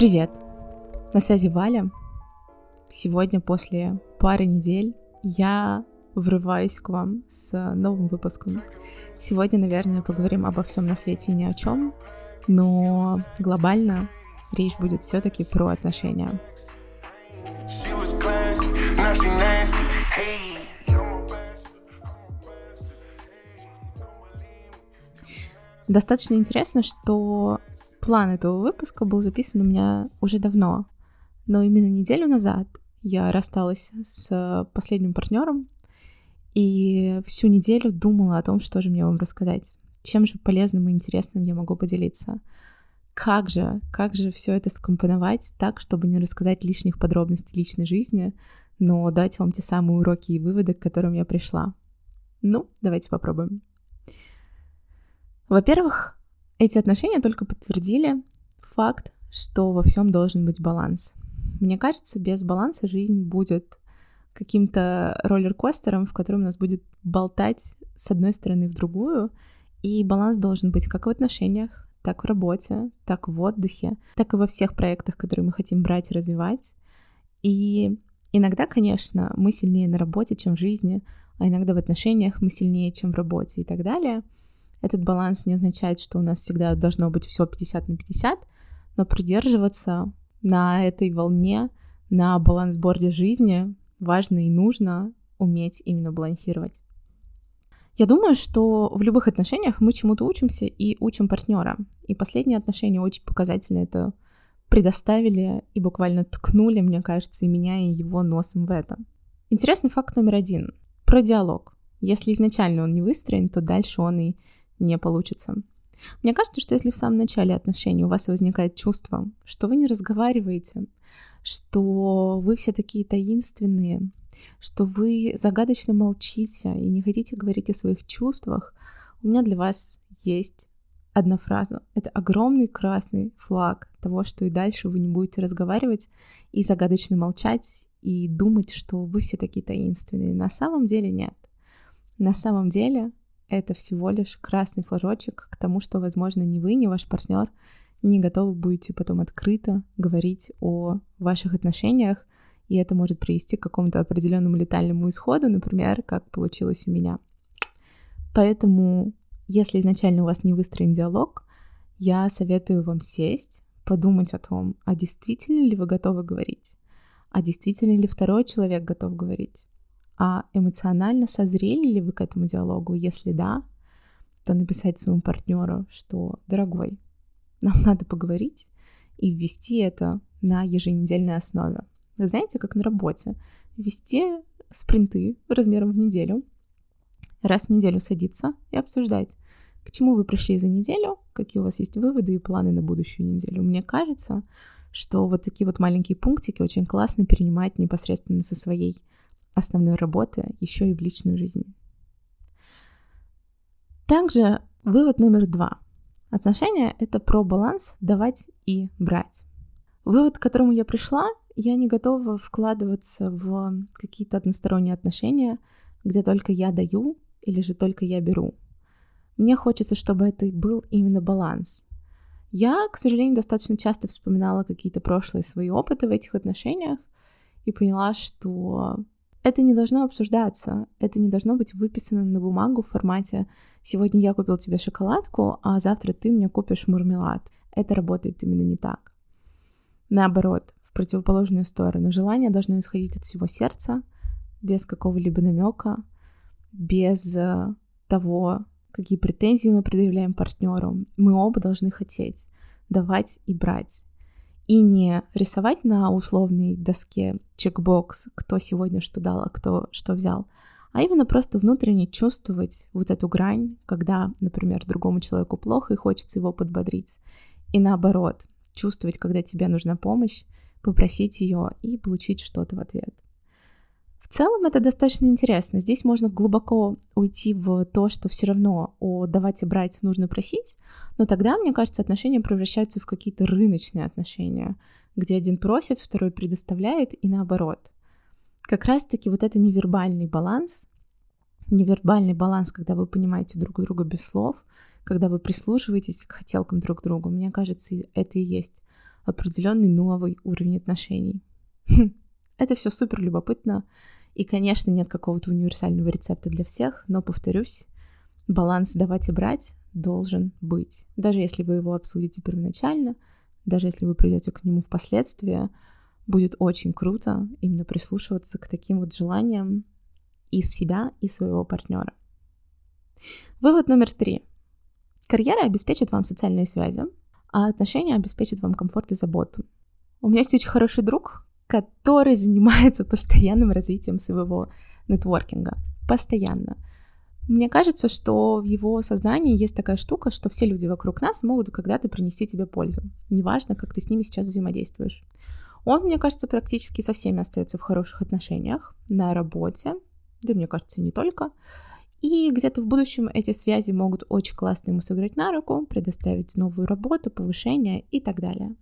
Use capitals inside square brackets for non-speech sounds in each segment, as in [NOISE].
Привет! На связи Валя. Сегодня после пары недель я врываюсь к вам с новым выпуском. Сегодня, наверное, поговорим обо всем на свете и ни о чем, но глобально речь будет все-таки про отношения. Достаточно интересно, что план этого выпуска был записан у меня уже давно, но именно неделю назад я рассталась с последним партнером и всю неделю думала о том, что же мне вам рассказать, чем же полезным и интересным я могу поделиться. Как же, как же все это скомпоновать так, чтобы не рассказать лишних подробностей личной жизни, но дать вам те самые уроки и выводы, к которым я пришла. Ну, давайте попробуем. Во-первых, эти отношения только подтвердили факт, что во всем должен быть баланс. Мне кажется, без баланса жизнь будет каким-то роллер-костером, в котором нас будет болтать с одной стороны в другую, и баланс должен быть как в отношениях, так в работе, так в отдыхе, так и во всех проектах, которые мы хотим брать и развивать. И иногда, конечно, мы сильнее на работе, чем в жизни, а иногда в отношениях мы сильнее, чем в работе и так далее — этот баланс не означает, что у нас всегда должно быть все 50 на 50, но придерживаться на этой волне, на балансборде жизни важно и нужно уметь именно балансировать. Я думаю, что в любых отношениях мы чему-то учимся и учим партнера. И последние отношения очень показательно это предоставили и буквально ткнули, мне кажется, и меня, и его носом в это. Интересный факт номер один. Про диалог. Если изначально он не выстроен, то дальше он и не получится. Мне кажется, что если в самом начале отношений у вас возникает чувство, что вы не разговариваете, что вы все такие таинственные, что вы загадочно молчите и не хотите говорить о своих чувствах, у меня для вас есть одна фраза. Это огромный красный флаг того, что и дальше вы не будете разговаривать и загадочно молчать и думать, что вы все такие таинственные. На самом деле нет. На самом деле это всего лишь красный флажочек к тому, что, возможно, ни вы, ни ваш партнер не готовы будете потом открыто говорить о ваших отношениях, и это может привести к какому-то определенному летальному исходу, например, как получилось у меня. Поэтому, если изначально у вас не выстроен диалог, я советую вам сесть, подумать о том, а действительно ли вы готовы говорить, а действительно ли второй человек готов говорить, а эмоционально созрели ли вы к этому диалогу? Если да, то написать своему партнеру, что, дорогой, нам [LAUGHS] надо поговорить и ввести это на еженедельной основе. Вы знаете, как на работе. Вести спринты размером в неделю, раз в неделю садиться и обсуждать, к чему вы пришли за неделю, какие у вас есть выводы и планы на будущую неделю. Мне кажется, что вот такие вот маленькие пунктики очень классно перенимать непосредственно со своей основной работы еще и в личную жизнь. Также вывод номер два. Отношения — это про баланс давать и брать. Вывод, к которому я пришла, я не готова вкладываться в какие-то односторонние отношения, где только я даю или же только я беру. Мне хочется, чтобы это был именно баланс. Я, к сожалению, достаточно часто вспоминала какие-то прошлые свои опыты в этих отношениях и поняла, что это не должно обсуждаться, это не должно быть выписано на бумагу в формате «сегодня я купил тебе шоколадку, а завтра ты мне купишь мармелад». Это работает именно не так. Наоборот, в противоположную сторону. Желание должно исходить от всего сердца, без какого-либо намека, без э, того, какие претензии мы предъявляем партнеру. Мы оба должны хотеть давать и брать и не рисовать на условной доске чекбокс, кто сегодня что дал, а кто что взял, а именно просто внутренне чувствовать вот эту грань, когда, например, другому человеку плохо и хочется его подбодрить, и наоборот, чувствовать, когда тебе нужна помощь, попросить ее и получить что-то в ответ. В целом это достаточно интересно. Здесь можно глубоко уйти в то, что все равно о давать и брать нужно просить, но тогда, мне кажется, отношения превращаются в какие-то рыночные отношения, где один просит, второй предоставляет и наоборот. Как раз-таки вот это невербальный баланс, невербальный баланс, когда вы понимаете друг друга без слов, когда вы прислушиваетесь к хотелкам друг другу, мне кажется, это и есть определенный новый уровень отношений. [LAUGHS] Это все супер любопытно. И, конечно, нет какого-то универсального рецепта для всех, но, повторюсь, баланс давать и брать должен быть. Даже если вы его обсудите первоначально, даже если вы придете к нему впоследствии, будет очень круто именно прислушиваться к таким вот желаниям из себя и своего партнера. Вывод номер три. Карьера обеспечит вам социальные связи, а отношения обеспечат вам комфорт и заботу. У меня есть очень хороший друг, который занимается [LAUGHS] постоянным развитием своего нетворкинга. Постоянно. Мне кажется, что в его сознании есть такая штука, что все люди вокруг нас могут когда-то принести тебе пользу. Неважно, как ты с ними сейчас взаимодействуешь. Он, мне кажется, практически со всеми остается в хороших отношениях, на работе, да, мне кажется, не только. И где-то в будущем эти связи могут очень классно ему сыграть на руку, предоставить новую работу, повышение и так далее.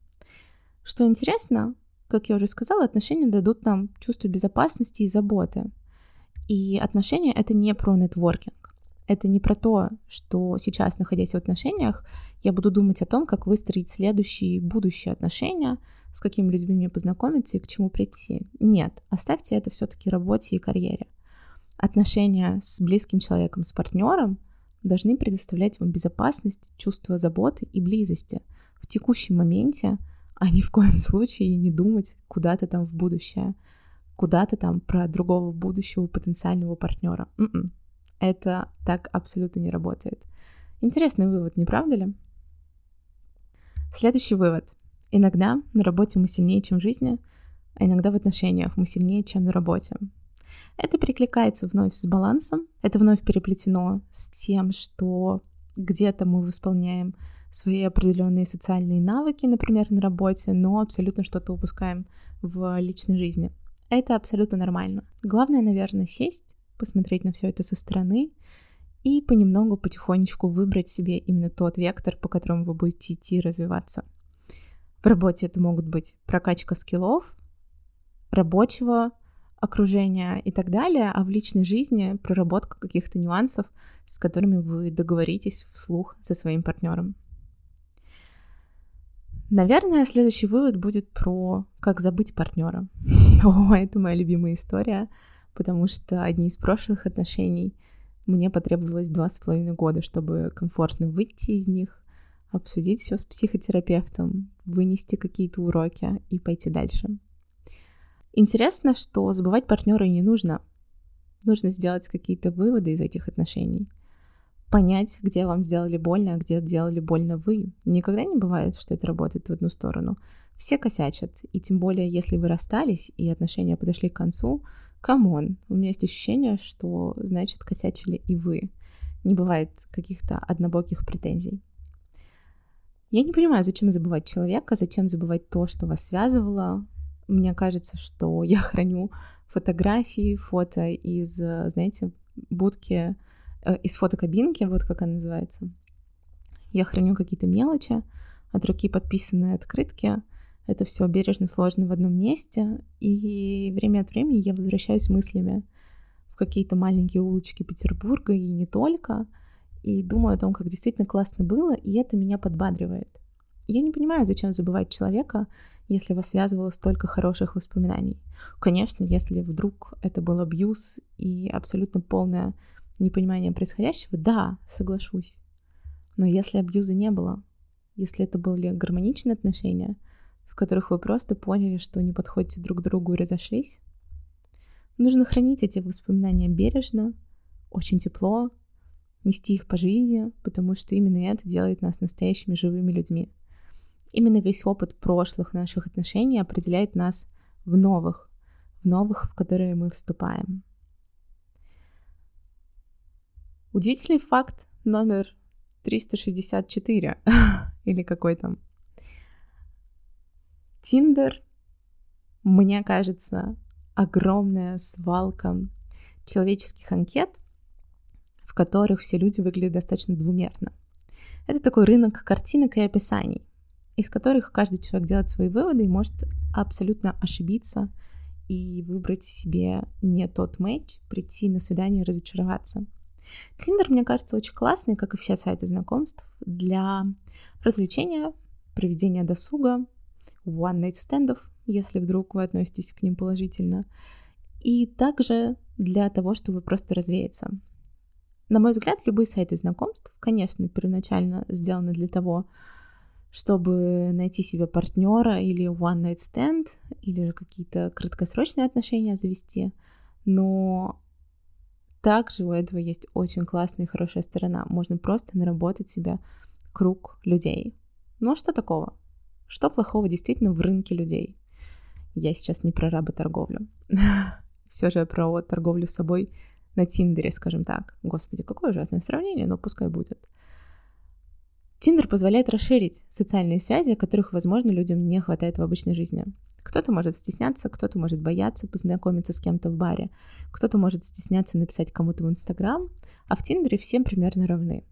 Что интересно, как я уже сказала, отношения дадут нам чувство безопасности и заботы. И отношения — это не про нетворкинг. Это не про то, что сейчас, находясь в отношениях, я буду думать о том, как выстроить следующие будущие отношения, с какими людьми мне познакомиться и к чему прийти. Нет, оставьте это все-таки работе и карьере. Отношения с близким человеком, с партнером должны предоставлять вам безопасность, чувство заботы и близости в текущем моменте, а ни в коем случае не думать куда-то там в будущее, куда-то там про другого будущего потенциального партнера. М-м. Это так абсолютно не работает. Интересный вывод, не правда ли? Следующий вывод. Иногда на работе мы сильнее, чем в жизни, а иногда в отношениях мы сильнее, чем на работе. Это перекликается вновь с балансом, это вновь переплетено с тем, что где-то мы восполняем свои определенные социальные навыки, например, на работе, но абсолютно что-то упускаем в личной жизни. Это абсолютно нормально. Главное, наверное, сесть, посмотреть на все это со стороны и понемногу, потихонечку выбрать себе именно тот вектор, по которому вы будете идти развиваться. В работе это могут быть прокачка скиллов, рабочего окружения и так далее, а в личной жизни проработка каких-то нюансов, с которыми вы договоритесь вслух со своим партнером. Наверное, следующий вывод будет про как забыть партнера. [LAUGHS] О, это моя любимая история, потому что одни из прошлых отношений мне потребовалось два с половиной года, чтобы комфортно выйти из них, обсудить все с психотерапевтом, вынести какие-то уроки и пойти дальше. Интересно, что забывать партнера не нужно. Нужно сделать какие-то выводы из этих отношений понять, где вам сделали больно, а где делали больно вы. Никогда не бывает, что это работает в одну сторону. Все косячат, и тем более, если вы расстались, и отношения подошли к концу, come on, у меня есть ощущение, что, значит, косячили и вы. Не бывает каких-то однобоких претензий. Я не понимаю, зачем забывать человека, зачем забывать то, что вас связывало. Мне кажется, что я [LAUGHS] храню фотографии, фото из, знаете, будки из фотокабинки, вот как она называется. Я храню какие-то мелочи, от руки подписанные открытки. Это все бережно сложено в одном месте, и время от времени я возвращаюсь мыслями в какие-то маленькие улочки Петербурга и не только, и думаю о том, как действительно классно было, и это меня подбадривает. Я не понимаю, зачем забывать человека, если вас связывало столько хороших воспоминаний. Конечно, если вдруг это был абьюз и абсолютно полная непонимание происходящего, да, соглашусь. Но если абьюза не было, если это были гармоничные отношения, в которых вы просто поняли, что не подходите друг другу и разошлись, нужно хранить эти воспоминания бережно, очень тепло, нести их по жизни, потому что именно это делает нас настоящими живыми людьми. Именно весь опыт прошлых наших отношений определяет нас в новых, в новых, в которые мы вступаем. Удивительный факт номер 364 [LAUGHS] или какой там. Тиндер, мне кажется, огромная свалка человеческих анкет, в которых все люди выглядят достаточно двумерно. Это такой рынок картинок и описаний, из которых каждый человек делает свои выводы и может абсолютно ошибиться и выбрать себе не тот матч, прийти на свидание и разочароваться – Тиндер, мне кажется, очень классный, как и все сайты знакомств, для развлечения, проведения досуга, one-night стендов, если вдруг вы относитесь к ним положительно, и также для того, чтобы просто развеяться. На мой взгляд, любые сайты знакомств, конечно, первоначально сделаны для того, чтобы найти себе партнера или one night stand, или же какие-то краткосрочные отношения завести. Но также у этого есть очень классная и хорошая сторона. Можно просто наработать себе круг людей. Ну а что такого? Что плохого действительно в рынке людей? Я сейчас не про работорговлю. [LAUGHS] Все же про торговлю с собой на Тиндере, скажем так. Господи, какое ужасное сравнение, но пускай будет. Тиндер позволяет расширить социальные связи, которых, возможно, людям не хватает в обычной жизни. Кто-то может стесняться, кто-то может бояться познакомиться с кем-то в баре, кто-то может стесняться написать кому-то в Инстаграм, а в Тиндере всем примерно равны.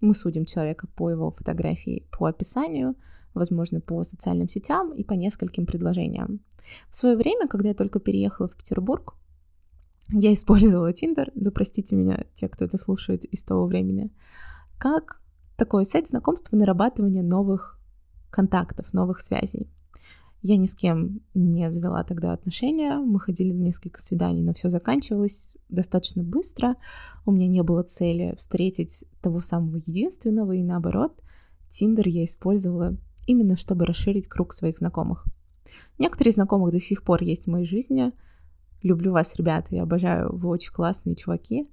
Мы судим человека по его фотографии, по описанию, возможно, по социальным сетям и по нескольким предложениям. В свое время, когда я только переехала в Петербург, я использовала Тиндер, да простите меня, те, кто это слушает из того времени, как такой сайт знакомств и нарабатывания новых контактов, новых связей. Я ни с кем не завела тогда отношения, мы ходили на несколько свиданий, но все заканчивалось достаточно быстро. У меня не было цели встретить того самого единственного, и наоборот, Тиндер я использовала именно чтобы расширить круг своих знакомых. Некоторые знакомых до сих пор есть в моей жизни. Люблю вас, ребята, я обожаю, вы очень классные чуваки.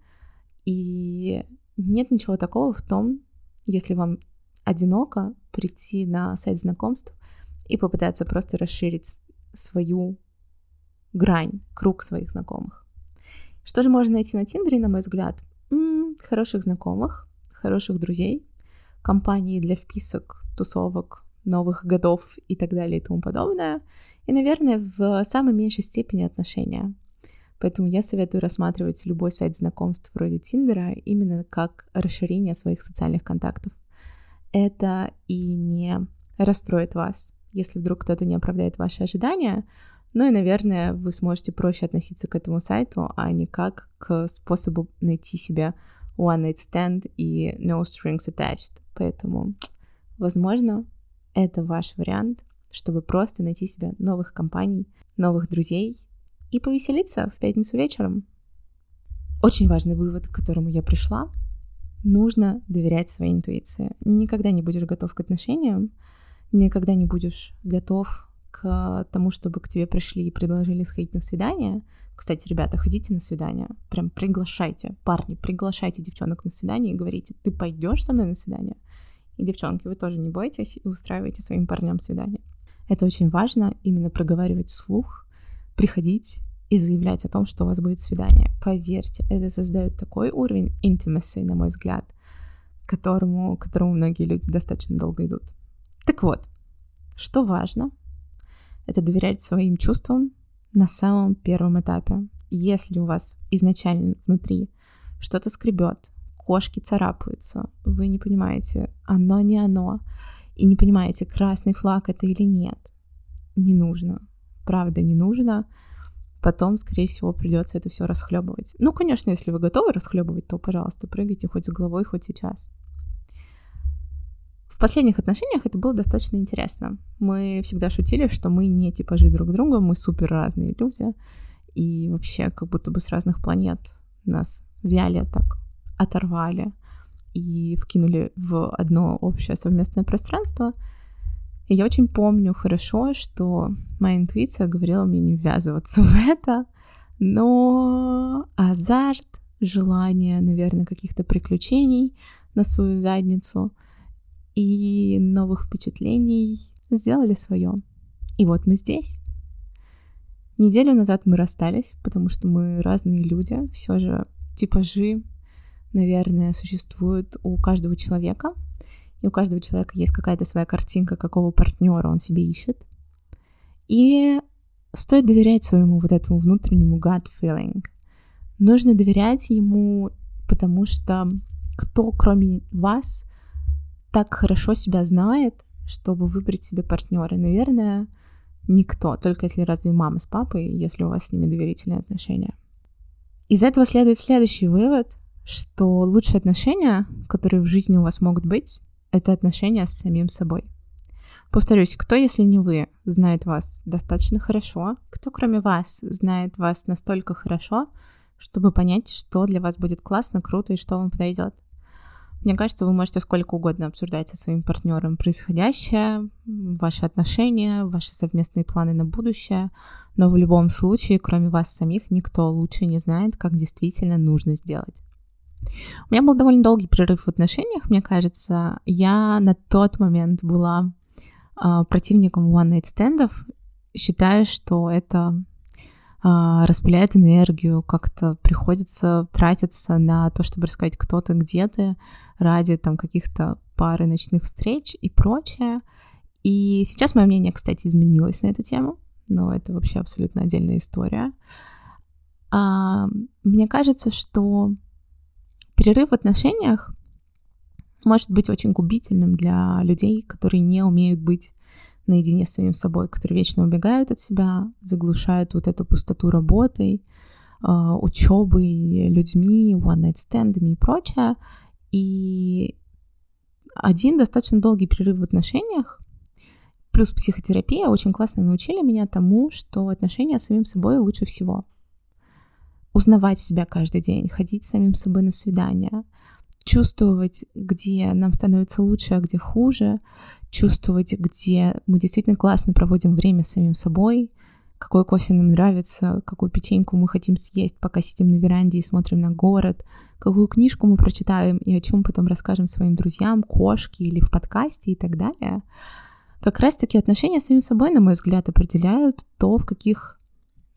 И нет ничего такого в том, если вам одиноко прийти на сайт знакомств и попытаться просто расширить свою грань, круг своих знакомых. Что же можно найти на Тиндере, на мой взгляд? М-м, хороших знакомых, хороших друзей, компании для вписок, тусовок, новых годов и так далее и тому подобное. И, наверное, в самой меньшей степени отношения. Поэтому я советую рассматривать любой сайт знакомств вроде Тиндера именно как расширение своих социальных контактов. Это и не расстроит вас, если вдруг кто-то не оправдает ваши ожидания, ну и, наверное, вы сможете проще относиться к этому сайту, а не как к способу найти себе one night stand и no strings attached. Поэтому, возможно, это ваш вариант, чтобы просто найти себе новых компаний, новых друзей и повеселиться в пятницу вечером. Очень важный вывод, к которому я пришла. Нужно доверять своей интуиции. Никогда не будешь готов к отношениям, никогда не будешь готов к тому, чтобы к тебе пришли и предложили сходить на свидание. Кстати, ребята, ходите на свидание. Прям приглашайте. Парни, приглашайте девчонок на свидание и говорите, ты пойдешь со мной на свидание? И, девчонки, вы тоже не бойтесь и устраивайте своим парням свидание. Это очень важно, именно проговаривать вслух, приходить и заявлять о том, что у вас будет свидание. Поверьте, это создает такой уровень intimacy, на мой взгляд, к которому, к которому многие люди достаточно долго идут. Так вот, что важно, это доверять своим чувствам на самом первом этапе. Если у вас изначально внутри что-то скребет, кошки царапаются, вы не понимаете, оно не оно, и не понимаете, красный флаг это или нет, не нужно. Правда, не нужно. Потом, скорее всего, придется это все расхлебывать. Ну, конечно, если вы готовы расхлебывать, то, пожалуйста, прыгайте хоть с головой, хоть сейчас. В последних отношениях это было достаточно интересно. Мы всегда шутили, что мы не типажи друг друга, мы супер разные люди, и вообще как будто бы с разных планет нас взяли так оторвали и вкинули в одно общее совместное пространство. И я очень помню хорошо, что моя интуиция говорила мне не ввязываться [LAUGHS] в это, но азарт, желание, наверное, каких-то приключений на свою задницу и новых впечатлений сделали свое. И вот мы здесь. Неделю назад мы расстались, потому что мы разные люди, все же типажи наверное, существует у каждого человека. И у каждого человека есть какая-то своя картинка, какого партнера он себе ищет. И стоит доверять своему вот этому внутреннему gut feeling. Нужно доверять ему, потому что кто, кроме вас, так хорошо себя знает, чтобы выбрать себе партнера? Наверное, никто, только если разве мама с папой, если у вас с ними доверительные отношения. Из этого следует следующий вывод, что лучшие отношения, которые в жизни у вас могут быть, это отношения с самим собой. Повторюсь, кто, если не вы, знает вас достаточно хорошо, кто, кроме вас, знает вас настолько хорошо, чтобы понять, что для вас будет классно, круто и что вам подойдет. Мне кажется, вы можете сколько угодно обсуждать со своим партнером происходящее, ваши отношения, ваши совместные планы на будущее, но в любом случае, кроме вас самих, никто лучше не знает, как действительно нужно сделать. У меня был довольно долгий прерыв в отношениях, мне кажется. Я на тот момент была э, противником one-night стендов, считая, что это распыляет энергию, как-то приходится тратиться на то, чтобы рассказать, кто ты, где ты, ради там каких-то пары ночных встреч и прочее. И сейчас мое мнение, кстати, изменилось на эту тему, но это вообще абсолютно отдельная история. А, мне кажется, что перерыв в отношениях может быть очень губительным для людей, которые не умеют быть наедине с самим собой, которые вечно убегают от себя, заглушают вот эту пустоту работой, а, учебой, людьми, one-night-стендами и прочее. И один достаточно долгий перерыв в отношениях, плюс психотерапия очень классно научили меня тому, что отношения с самим собой лучше всего. Узнавать себя каждый день, ходить с самим собой на свидания, чувствовать, где нам становится лучше, а где хуже, чувствовать, где мы действительно классно проводим время с самим собой, какой кофе нам нравится, какую печеньку мы хотим съесть, пока сидим на веранде и смотрим на город, какую книжку мы прочитаем и о чем потом расскажем своим друзьям, кошке или в подкасте и так далее. Как раз-таки отношения с самим собой, на мой взгляд, определяют то, в каких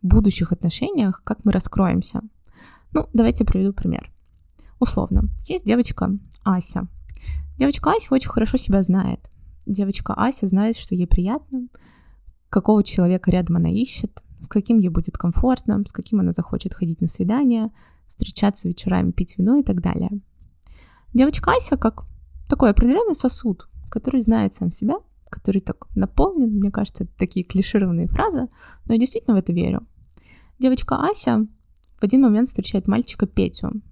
будущих отношениях, как мы раскроемся. Ну, давайте приведу пример. Условно, есть девочка Ася. Девочка Ася очень хорошо себя знает. Девочка Ася знает, что ей приятно, какого человека рядом она ищет, с каким ей будет комфортно, с каким она захочет ходить на свидания, встречаться вечерами, пить вино и так далее. Девочка Ася как такой определенный сосуд, который знает сам себя, который так наполнен, мне кажется, это такие клишированные фразы, но я действительно в это верю. Девочка Ася в один момент встречает мальчика Петю.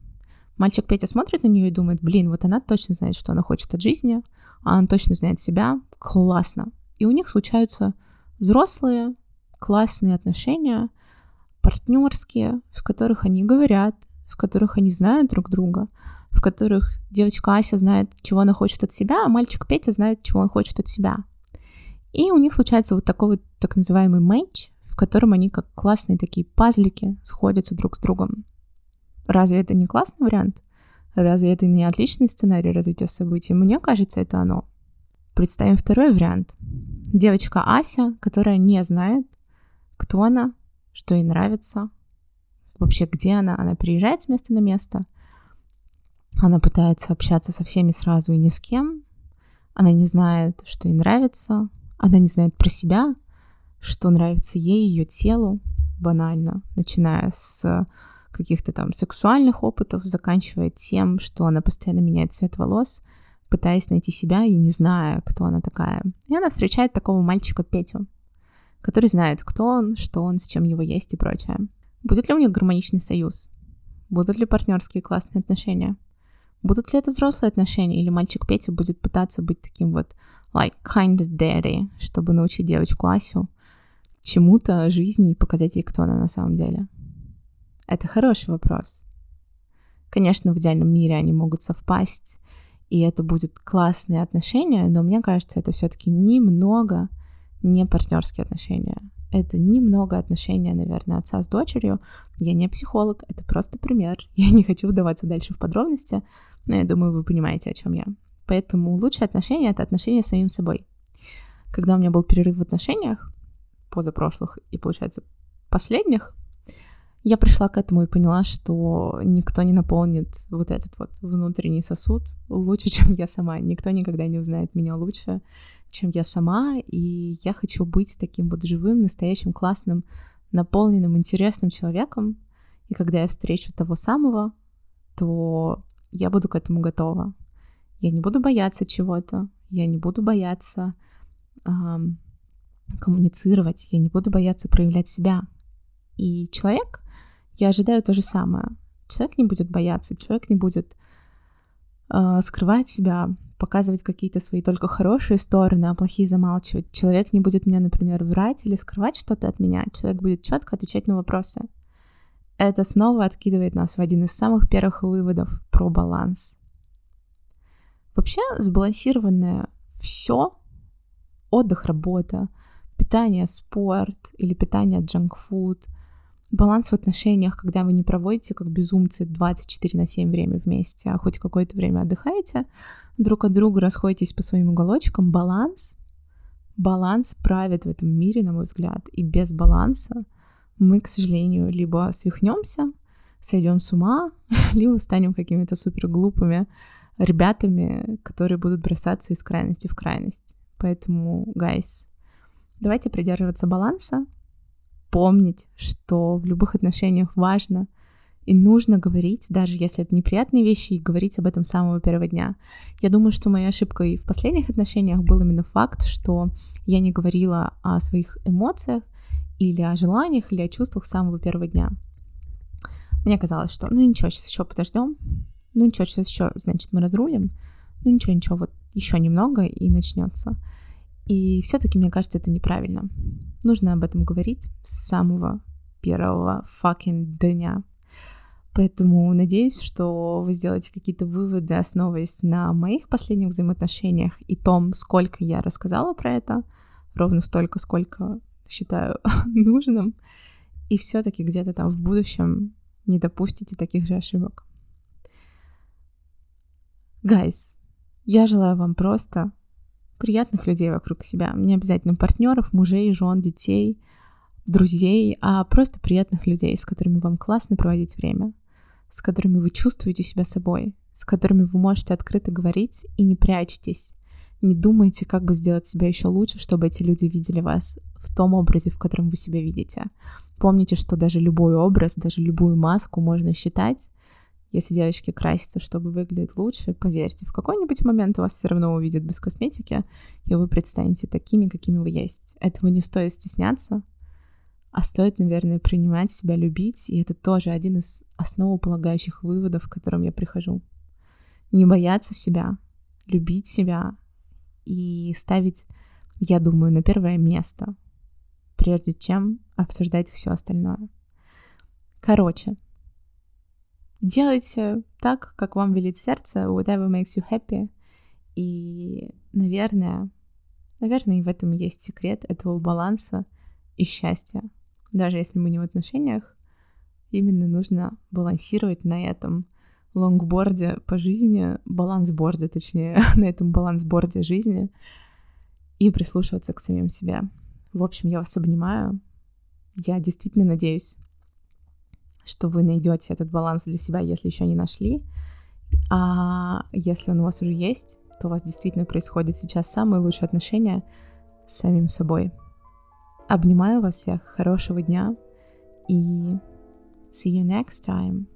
Мальчик Петя смотрит на нее и думает, блин, вот она точно знает, что она хочет от жизни, она точно знает себя, классно. И у них случаются взрослые, классные отношения, партнерские, в которых они говорят, в которых они знают друг друга, в которых девочка Ася знает, чего она хочет от себя, а мальчик Петя знает, чего он хочет от себя. И у них случается вот такой вот так называемый матч, в котором они как классные такие пазлики сходятся друг с другом. Разве это не классный вариант? Разве это не отличный сценарий развития событий? Мне кажется, это оно. Представим второй вариант. Девочка Ася, которая не знает, кто она, что ей нравится, вообще где она. Она приезжает с места на место, она пытается общаться со всеми сразу и ни с кем, она не знает, что ей нравится, она не знает про себя, что нравится ей, ее телу, банально, начиная с каких-то там сексуальных опытов, заканчивая тем, что она постоянно меняет цвет волос — пытаясь найти себя и не зная, кто она такая. И она встречает такого мальчика Петю, который знает, кто он, что он, с чем его есть и прочее. Будет ли у них гармоничный союз? Будут ли партнерские классные отношения? Будут ли это взрослые отношения, или мальчик Петя будет пытаться быть таким вот like kind of daddy, чтобы научить девочку Асю чему-то жизни и показать ей, кто она на самом деле? Это хороший вопрос. Конечно, в идеальном мире они могут совпасть, и это будет классные отношения, но мне кажется, это все-таки немного не партнерские отношения. Это немного отношения, наверное, отца с дочерью. Я не психолог, это просто пример. [LAUGHS] Я не хочу вдаваться дальше в подробности, но я думаю, вы понимаете, о чем я. Поэтому лучшие отношения — это отношения с самим собой. Когда у меня был перерыв в отношениях, позапрошлых и, получается, последних, я пришла к этому и поняла, что никто не наполнит вот этот вот внутренний сосуд лучше, [LAUGHS] чем я сама. Никто никогда не узнает меня лучше, чем я сама, и я хочу быть таким вот живым, настоящим, классным, наполненным, интересным человеком. И когда я встречу того самого, то я буду к этому готова. Я не буду бояться чего-то, я не буду бояться коммуницировать, я не буду бояться проявлять себя. И человек, я ожидаю то же самое. Человек не будет бояться, человек не будет э, скрывать себя, показывать какие-то свои только хорошие стороны, а плохие замалчивать. Человек не будет меня, например, врать или скрывать что-то от меня. Человек будет четко отвечать на вопросы. Это снова откидывает нас в один из самых первых выводов про баланс. Вообще сбалансированное все, отдых, работа, питание, спорт или питание джанк-фуд – баланс в отношениях, когда вы не проводите как безумцы 24 на 7 время вместе, а хоть какое-то время отдыхаете, друг от друга расходитесь по своим уголочкам, баланс, баланс правит в этом мире, на мой взгляд, и без баланса мы, к сожалению, либо свихнемся, сойдем с ума, [LAUGHS] либо станем какими-то супер глупыми ребятами, которые будут бросаться из крайности в крайность. Поэтому, гайс, давайте придерживаться баланса, помнить, что в любых отношениях важно и нужно говорить, даже если это неприятные вещи, и говорить об этом с самого первого дня. Я думаю, что моей ошибкой в последних отношениях был именно факт, что я не говорила о своих эмоциях или о желаниях, или о чувствах с самого первого дня. Мне казалось, что ну ничего, сейчас еще подождем, ну ничего, сейчас еще, значит, мы разрулим, ну ничего, ничего, вот еще немного и начнется. И все-таки, мне кажется, это неправильно. Нужно об этом говорить с самого первого fucking дня. Поэтому надеюсь, что вы сделаете какие-то выводы, основываясь на моих последних взаимоотношениях и том, сколько я рассказала про это, ровно столько, сколько считаю [LAUGHS] нужным. И все-таки где-то там в будущем не допустите таких же ошибок. Гайс, я желаю вам просто приятных людей вокруг себя. Не обязательно партнеров, мужей, жен, детей, друзей, а просто приятных людей, с которыми вам классно проводить время, с которыми вы чувствуете себя собой, с которыми вы можете открыто говорить и не прячетесь. Не думайте, как бы сделать себя еще лучше, чтобы эти люди видели вас в том образе, в котором вы себя видите. Помните, что даже любой образ, даже любую маску можно считать если девочки красятся, чтобы выглядеть лучше, поверьте, в какой-нибудь момент вас все равно увидят без косметики, и вы предстанете такими, какими вы есть. Этого не стоит стесняться, а стоит, наверное, принимать себя, любить, и это тоже один из основополагающих выводов, к которым я прихожу. Не бояться себя, любить себя и ставить, я думаю, на первое место, прежде чем обсуждать все остальное. Короче, Делайте так, как вам велит сердце, whatever makes you happy. И, наверное, наверное, и в этом есть секрет этого баланса и счастья. Даже если мы не в отношениях, именно нужно балансировать на этом лонгборде по жизни, балансборде, точнее, [LAUGHS] на этом балансборде жизни и прислушиваться к самим себе. В общем, я вас обнимаю. Я действительно надеюсь, что вы найдете этот баланс для себя, если еще не нашли. А если он у вас уже есть, то у вас действительно происходит сейчас самые лучшие отношения с самим собой. Обнимаю вас всех, хорошего дня и see you next time.